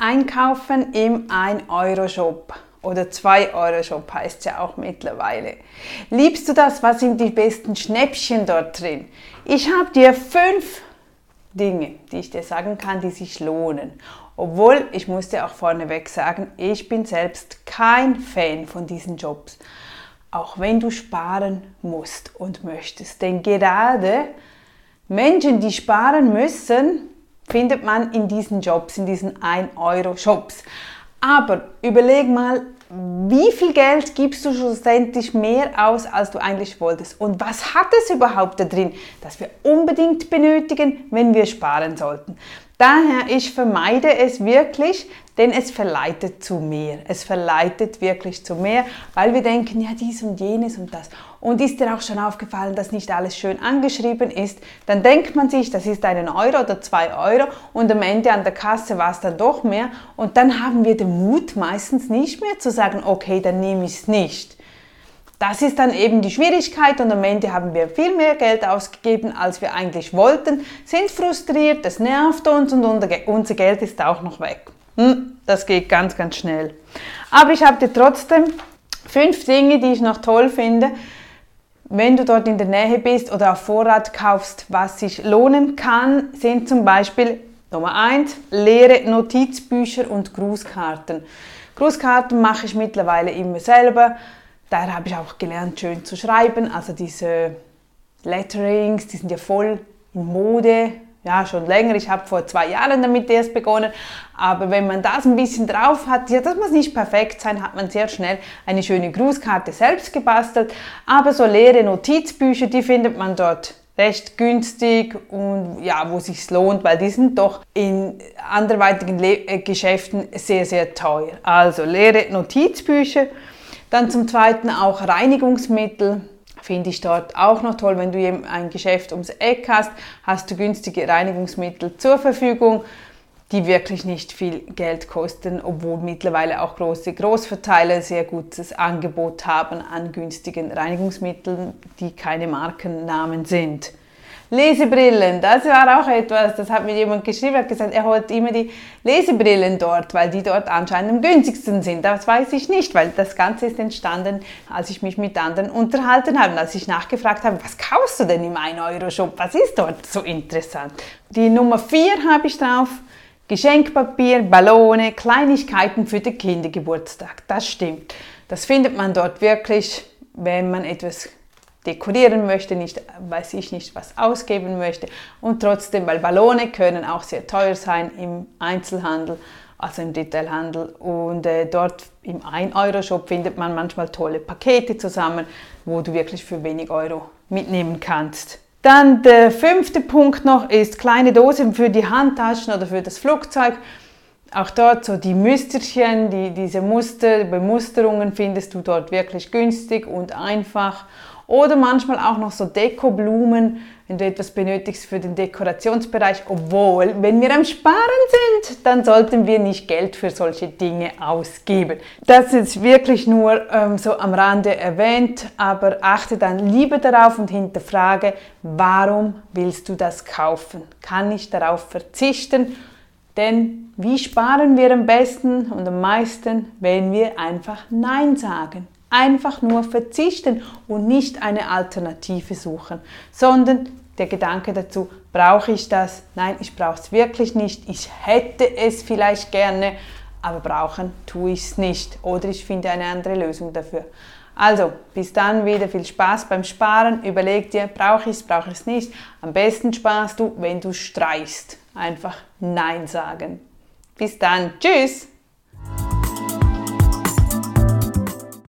Einkaufen im 1-Euro-Shop oder 2-Euro-Shop heißt es ja auch mittlerweile. Liebst du das? Was sind die besten Schnäppchen dort drin? Ich habe dir fünf Dinge, die ich dir sagen kann, die sich lohnen. Obwohl, ich muss dir auch vorneweg sagen, ich bin selbst kein Fan von diesen Jobs. Auch wenn du sparen musst und möchtest. Denn gerade Menschen, die sparen müssen, findet man in diesen Jobs, in diesen 1-Euro-Shops. Aber überleg mal, wie viel Geld gibst du schlussendlich mehr aus, als du eigentlich wolltest? Und was hat es überhaupt da drin, das wir unbedingt benötigen, wenn wir sparen sollten? Daher, ich vermeide es wirklich, denn es verleitet zu mehr. Es verleitet wirklich zu mehr, weil wir denken, ja, dies und jenes und das. Und ist dir auch schon aufgefallen, dass nicht alles schön angeschrieben ist? Dann denkt man sich, das ist einen Euro oder zwei Euro und am Ende an der Kasse war es dann doch mehr. Und dann haben wir den Mut meistens nicht mehr zu sagen, okay, dann nehme ich es nicht. Das ist dann eben die Schwierigkeit und am Ende haben wir viel mehr Geld ausgegeben, als wir eigentlich wollten, sind frustriert, das nervt uns und unser Geld ist auch noch weg. Hm, das geht ganz, ganz schnell. Aber ich habe dir trotzdem fünf Dinge, die ich noch toll finde, wenn du dort in der Nähe bist oder auf Vorrat kaufst, was sich lohnen kann, sind zum Beispiel Nummer eins leere Notizbücher und Grußkarten. Grußkarten mache ich mittlerweile immer selber. Daher habe ich auch gelernt, schön zu schreiben. Also diese Letterings, die sind ja voll in Mode. Ja, schon länger. Ich habe vor zwei Jahren damit erst begonnen. Aber wenn man das ein bisschen drauf hat, ja, das muss nicht perfekt sein, hat man sehr schnell eine schöne Grußkarte selbst gebastelt. Aber so leere Notizbücher, die findet man dort recht günstig und ja, wo sich lohnt, weil die sind doch in anderweitigen Le äh, Geschäften sehr, sehr teuer. Also leere Notizbücher dann zum Zweiten auch Reinigungsmittel. Finde ich dort auch noch toll, wenn du ein Geschäft ums Eck hast, hast du günstige Reinigungsmittel zur Verfügung, die wirklich nicht viel Geld kosten, obwohl mittlerweile auch große Großverteiler sehr gutes Angebot haben an günstigen Reinigungsmitteln, die keine Markennamen sind. Lesebrillen, das war auch etwas, das hat mir jemand geschrieben, hat gesagt, er holt immer die Lesebrillen dort, weil die dort anscheinend am günstigsten sind. Das weiß ich nicht, weil das Ganze ist entstanden, als ich mich mit anderen unterhalten habe, als ich nachgefragt habe, was kaufst du denn im 1-Euro-Shop, was ist dort so interessant? Die Nummer 4 habe ich drauf, Geschenkpapier, Ballone, Kleinigkeiten für den Kindergeburtstag. Das stimmt. Das findet man dort wirklich, wenn man etwas dekorieren möchte, nicht, weiß ich nicht, was ausgeben möchte. Und trotzdem, weil Ballone können auch sehr teuer sein im Einzelhandel, also im Detailhandel. Und äh, dort im 1-Euro-Shop findet man manchmal tolle Pakete zusammen, wo du wirklich für wenig Euro mitnehmen kannst. Dann der fünfte Punkt noch ist kleine Dosen für die Handtaschen oder für das Flugzeug. Auch dort so die Müsterchen, die, diese Muster, Bemusterungen findest du dort wirklich günstig und einfach. Oder manchmal auch noch so Dekoblumen, wenn du etwas benötigst für den Dekorationsbereich. Obwohl, wenn wir am Sparen sind, dann sollten wir nicht Geld für solche Dinge ausgeben. Das ist wirklich nur ähm, so am Rande erwähnt, aber achte dann lieber darauf und hinterfrage, warum willst du das kaufen? Kann ich darauf verzichten? Denn wie sparen wir am besten und am meisten, wenn wir einfach Nein sagen? Einfach nur verzichten und nicht eine Alternative suchen, sondern der Gedanke dazu, brauche ich das? Nein, ich brauche es wirklich nicht. Ich hätte es vielleicht gerne, aber brauchen tue ich es nicht. Oder ich finde eine andere Lösung dafür. Also, bis dann wieder viel Spaß beim Sparen. Überleg dir, brauche ich es, brauche ich es nicht. Am besten sparst du, wenn du streichst. Einfach Nein sagen. Bis dann. Tschüss.